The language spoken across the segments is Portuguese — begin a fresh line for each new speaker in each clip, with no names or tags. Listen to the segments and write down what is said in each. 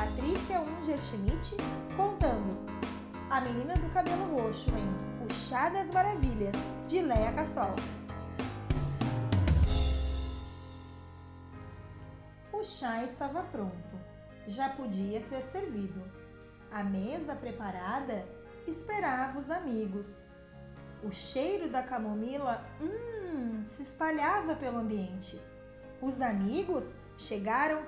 Patrícia Ungerschmidt contando A Menina do Cabelo Roxo em O Chá das Maravilhas, de Leia Cassol. O chá estava pronto, já podia ser servido. A mesa preparada esperava os amigos. O cheiro da camomila, hum, se espalhava pelo ambiente. Os amigos chegaram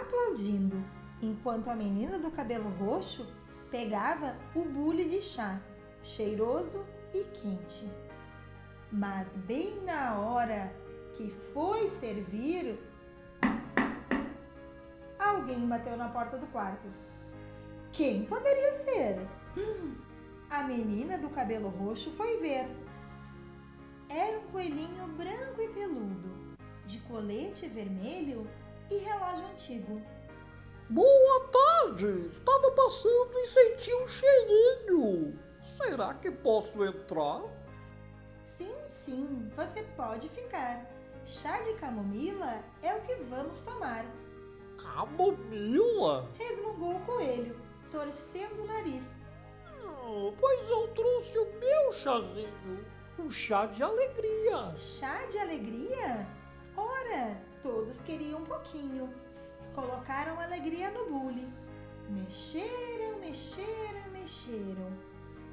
aplaudindo, enquanto a menina do cabelo roxo pegava o bule de chá, cheiroso e quente. Mas bem na hora que foi servir, alguém bateu na porta do quarto. Quem poderia ser? Hum, a menina do cabelo roxo foi ver. Era um coelhinho branco e peludo, de colete vermelho e relógio antigo.
Boa tarde! Estava passando e senti um cheirinho. Será que posso entrar?
Sim, sim, você pode ficar. Chá de camomila é o que vamos tomar.
Camomila?
Resmungou o coelho, torcendo o nariz.
Hum, pois eu trouxe o meu chazinho, um chá de alegria.
Chá de alegria? Ora, todos queriam um pouquinho. Colocaram alegria no bule. Mexeram, mexeram, mexeram.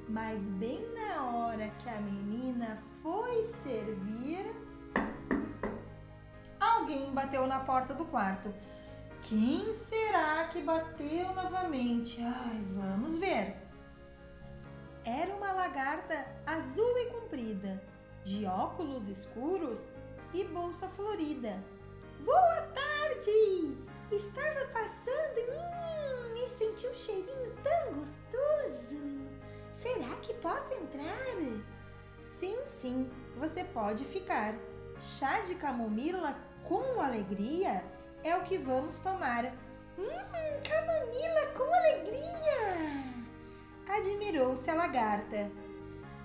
Mas bem na hora que a menina foi servir, alguém bateu na porta do quarto. Quem será que bateu novamente? Ai, vamos ver. Era uma lagarta azul e comprida, de óculos escuros e bolsa florida. Boa tarde! Estava passando hum, e senti um cheirinho tão gostoso. Será que posso entrar? Sim, sim, você pode ficar. Chá de camomila com alegria é o que vamos tomar. Hum, camomila com alegria! Admirou-se a lagarta.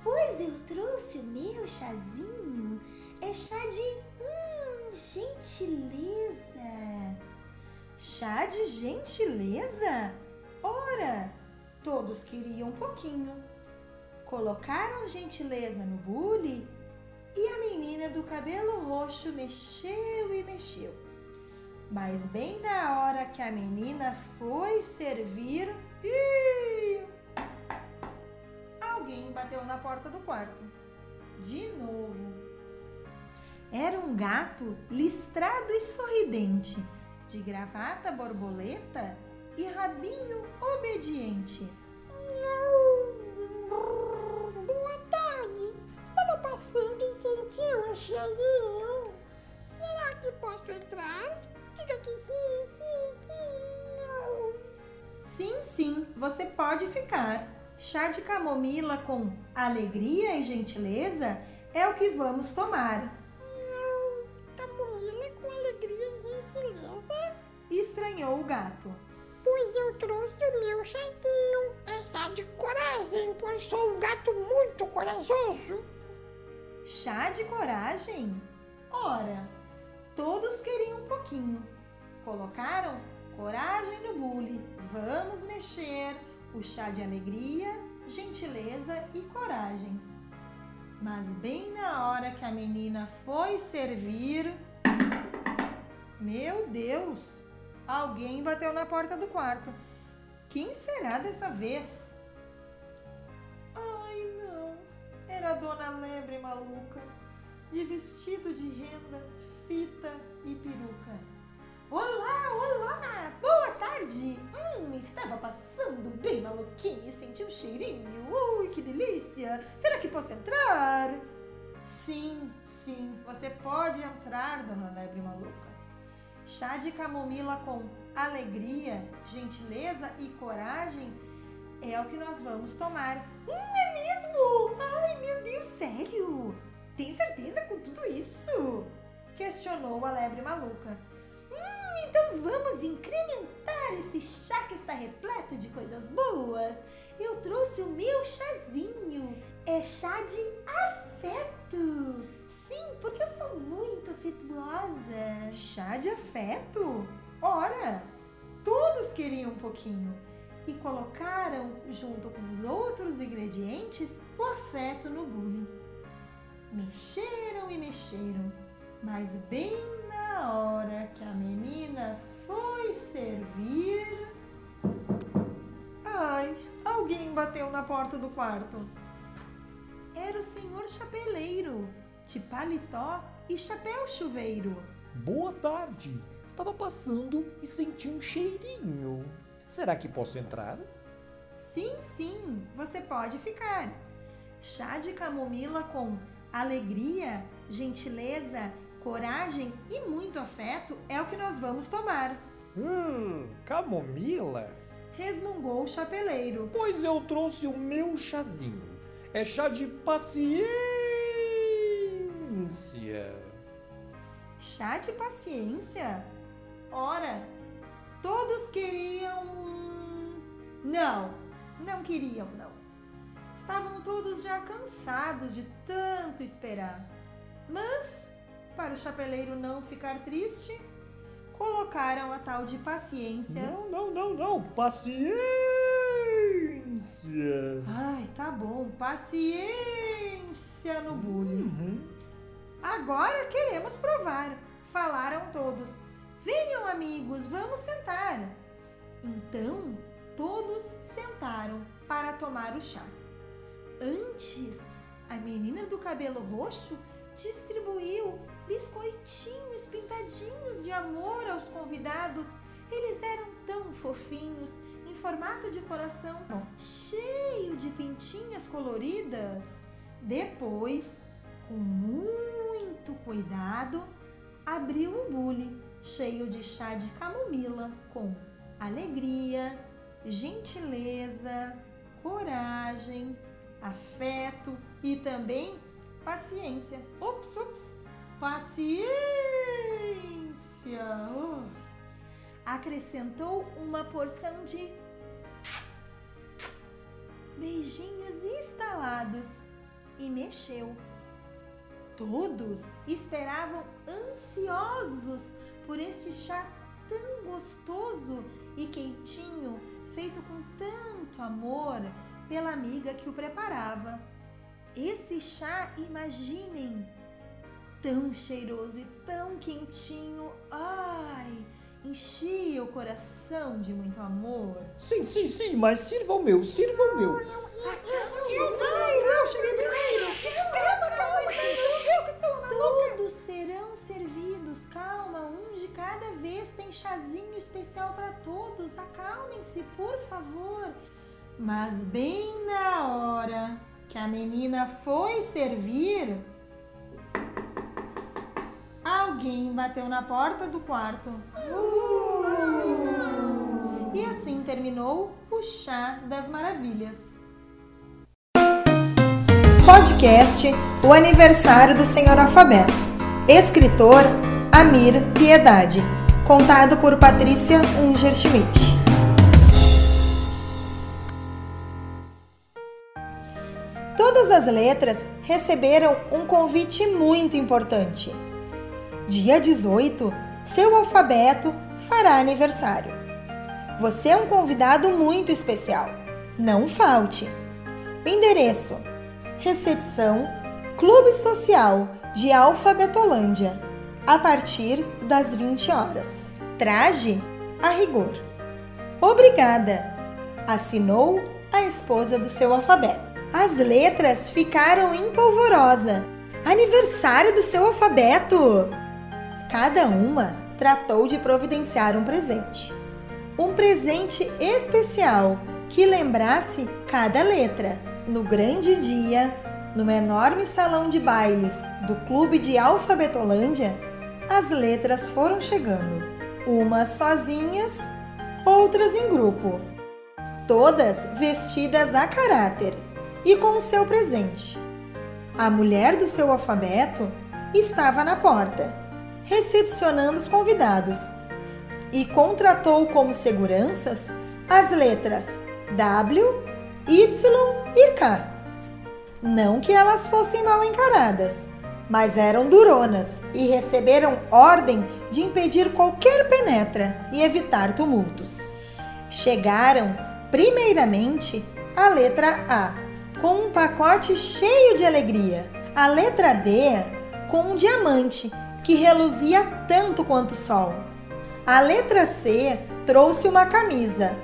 Pois eu trouxe o meu chazinho. É chá de gentileza. Chá de gentileza? Ora, todos queriam um pouquinho. Colocaram gentileza no bule e a menina do cabelo roxo mexeu e mexeu. Mas bem na hora que a menina foi servir, alguém bateu na porta do quarto. De novo. Era um gato listrado e sorridente, de gravata borboleta e rabinho obediente.
Boa tarde. Estava passando e senti um cheirinho. Será que posso entrar? Diga que sim, sim, sim. Não.
Sim, sim, você pode ficar. Chá de camomila com alegria e gentileza é o que vamos tomar.
Gentileza.
Estranhou o gato.
Pois eu trouxe o meu chazinho. É chá de coragem, pois sou um gato muito corajoso.
Chá de coragem? Ora, todos queriam um pouquinho. Colocaram coragem no bule. Vamos mexer. O chá de alegria, gentileza e coragem. Mas bem na hora que a menina foi servir. Meu Deus! Alguém bateu na porta do quarto. Quem será dessa vez? Ai, não! Era a dona Lebre maluca, de vestido de renda, fita e peruca. Olá, olá! Boa tarde! Hum, estava passando bem maluquinho e senti um cheirinho. Ui, que delícia! Será que posso entrar? Sim, sim, você pode entrar, dona Lebre Maluca. Chá de camomila com alegria, gentileza e coragem é o que nós vamos tomar. Hum, é mesmo? Ai, meu Deus, sério? Tem certeza com tudo isso? Questionou a lebre maluca. Hum, então vamos incrementar esse chá que está repleto de coisas boas. Eu trouxe o meu chazinho. É chá de afeto. Sim, porque eu sou muito afetuosa. Chá de afeto? Ora, todo queriam um pouquinho e colocaram, junto com os outros ingredientes, o afeto no bule. Mexeram e mexeram, mas bem na hora que a menina foi servir. Ai, alguém bateu na porta do quarto. Era o senhor chapeleiro, de paletó e chapéu chuveiro.
Boa tarde. Estava passando e senti um cheirinho. Será que posso entrar?
Sim, sim, você pode ficar. Chá de camomila com alegria, gentileza, coragem e muito afeto é o que nós vamos tomar.
Hum, camomila?
Resmungou o chapeleiro.
Pois eu trouxe o meu chazinho. É chá de paciência.
Chá de paciência? Ora, todos queriam. Não, não queriam, não. Estavam todos já cansados de tanto esperar. Mas, para o chapeleiro não ficar triste, colocaram a tal de paciência.
Não, não, não, não. Paciência.
Ai, tá bom, paciência no bule.
Uhum.
Agora queremos provar, falaram todos. Venham, amigos, vamos sentar. Então, todos sentaram para tomar o chá. Antes, a menina do cabelo roxo distribuiu biscoitinhos pintadinhos de amor aos convidados. Eles eram tão fofinhos, em formato de coração, cheio de pintinhas coloridas. Depois, com muito cuidado, abriu o bule, cheio de chá de camomila, com alegria, gentileza, coragem, afeto e também paciência. Ops, ops, paciência. Oh. Acrescentou uma porção de beijinhos estalados e mexeu. Todos esperavam ansiosos por este chá tão gostoso e quentinho, feito com tanto amor pela amiga que o preparava. Esse chá, imaginem, tão cheiroso e tão quentinho, ai, enchia o coração de muito amor.
Sim, sim, sim, mas sirva o meu, sirva o meu.
Ai, não, cheguei primeiro. Calma, Tem chazinho especial para todos. Acalmem-se, por favor. Mas bem na hora que a menina foi servir, alguém bateu na porta do quarto. E assim terminou o Chá das Maravilhas. Podcast O Aniversário do Senhor Alfabeto. Escritor Amir Piedade. Contado por Patrícia Unger Schmidt. Todas as letras receberam um convite muito importante. Dia 18, seu alfabeto fará aniversário. Você é um convidado muito especial. Não falte. Endereço: Recepção Clube Social de Alfabetolândia, a partir das 20 horas. Traje a rigor. Obrigada. Assinou a esposa do seu alfabeto. As letras ficaram em polvorosa. Aniversário do seu alfabeto! Cada uma tratou de providenciar um presente. Um presente especial que lembrasse cada letra. No grande dia, no enorme salão de bailes do Clube de Alfabetolândia, as letras foram chegando, umas sozinhas, outras em grupo. Todas vestidas a caráter e com o seu presente. A mulher do seu alfabeto estava na porta, recepcionando os convidados e contratou como seguranças as letras W, Y e K. Não que elas fossem mal encaradas, mas eram duronas e receberam ordem de impedir qualquer penetra e evitar tumultos. chegaram, primeiramente, à letra A, com um pacote cheio de alegria. A letra D, com um diamante que reluzia tanto quanto o sol. A letra C trouxe uma camisa.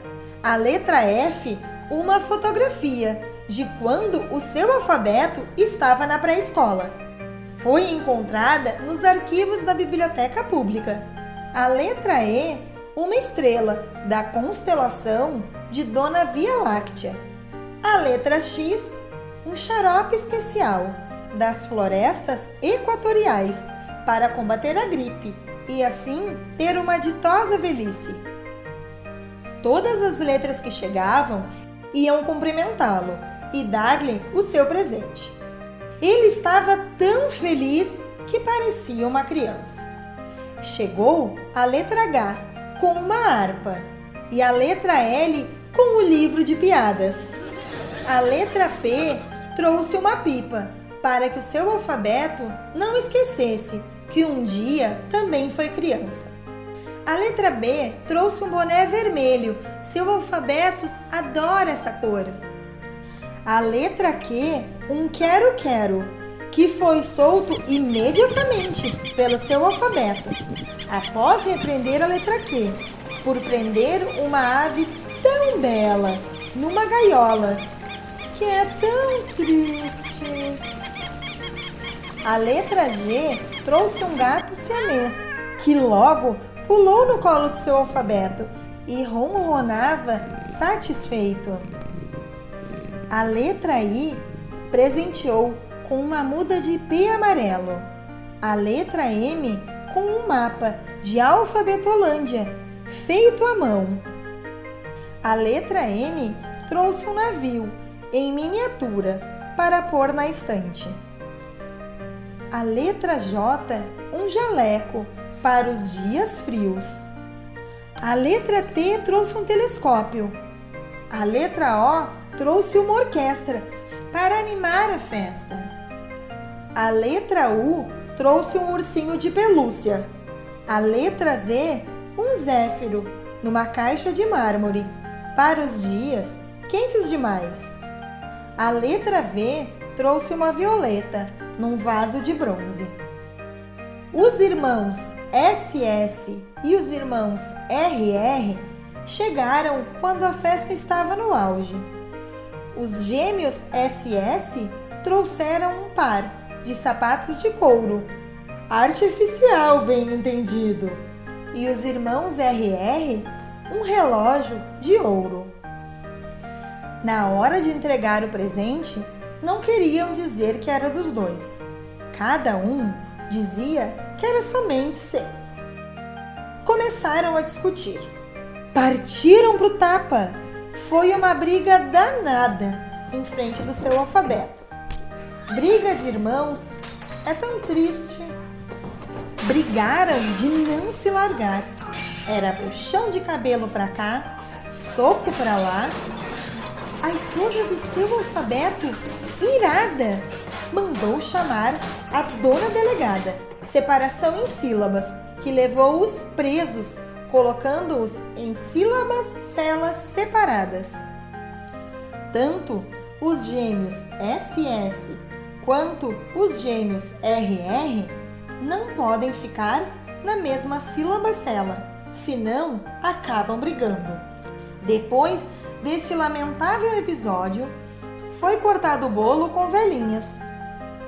A letra F, uma fotografia de quando o seu alfabeto estava na pré-escola. Foi encontrada nos arquivos da biblioteca pública. A letra E, uma estrela da constelação de Dona Via Láctea. A letra X, um xarope especial das florestas equatoriais para combater a gripe e assim ter uma ditosa velhice. Todas as letras que chegavam iam cumprimentá-lo e dar-lhe o seu presente. Ele estava tão feliz que parecia uma criança. Chegou a letra H com uma harpa e a letra L com o livro de piadas. A letra P trouxe uma pipa para que o seu alfabeto não esquecesse que um dia também foi criança. A letra B trouxe um boné vermelho. Seu alfabeto adora essa cor. A letra Q, um quero-quero, que foi solto imediatamente pelo seu alfabeto, após repreender a letra Q, por prender uma ave tão bela numa gaiola, que é tão triste. A letra G trouxe um gato siamês, que logo pulou no colo do seu alfabeto e ronronava satisfeito. A letra I presenteou com uma muda de P amarelo. A letra M com um mapa de Alfabetolândia, feito à mão. A letra N trouxe um navio em miniatura para pôr na estante a letra J um jaleco para os dias frios. A letra T trouxe um telescópio. A letra O trouxe uma orquestra para animar a festa. A letra U trouxe um ursinho de pelúcia. A letra Z, um zéfiro numa caixa de mármore para os dias quentes demais. A letra V trouxe uma violeta num vaso de bronze. Os irmãos SS e os irmãos RR chegaram quando a festa estava no auge. Os gêmeos SS trouxeram um par de sapatos de couro, artificial, bem entendido, e os irmãos RR um relógio de ouro. Na hora de entregar o presente, não queriam dizer que era dos dois. Cada um dizia que era somente seu. Começaram a discutir. Partiram para o tapa. Foi uma briga danada em frente do seu alfabeto. Briga de irmãos é tão triste. Brigaram de não se largar. Era puxão de cabelo para cá, soco para lá a esposa do seu alfabeto, irada, mandou chamar a dona delegada, separação em sílabas, que levou-os presos, colocando-os em sílabas celas separadas. Tanto os gêmeos SS quanto os gêmeos RR não podem ficar na mesma sílaba cela, senão acabam brigando. Depois deste lamentável episódio, foi cortado o bolo com velhinhas.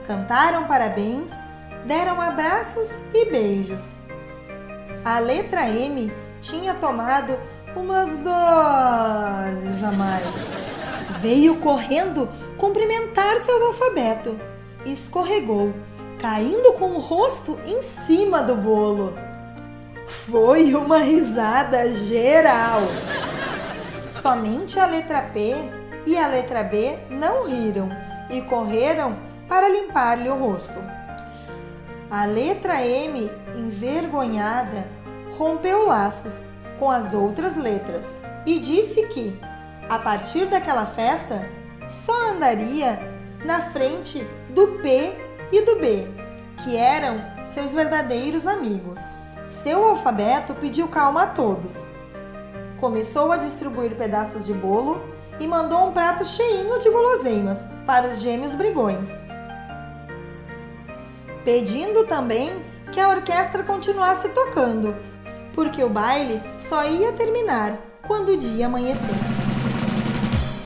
Cantaram parabéns, deram abraços e beijos. A letra M tinha tomado umas doses a mais. Veio correndo cumprimentar seu alfabeto. Escorregou, caindo com o rosto em cima do bolo. Foi uma risada geral. Somente a letra P e a letra B não riram e correram para limpar-lhe o rosto. A letra M, envergonhada, rompeu laços com as outras letras e disse que, a partir daquela festa, só andaria na frente do P e do B, que eram seus verdadeiros amigos. Seu alfabeto pediu calma a todos começou a distribuir pedaços de bolo e mandou um prato cheinho de guloseimas para os gêmeos brigões, pedindo também que a orquestra continuasse tocando, porque o baile só ia terminar quando o dia amanhecesse.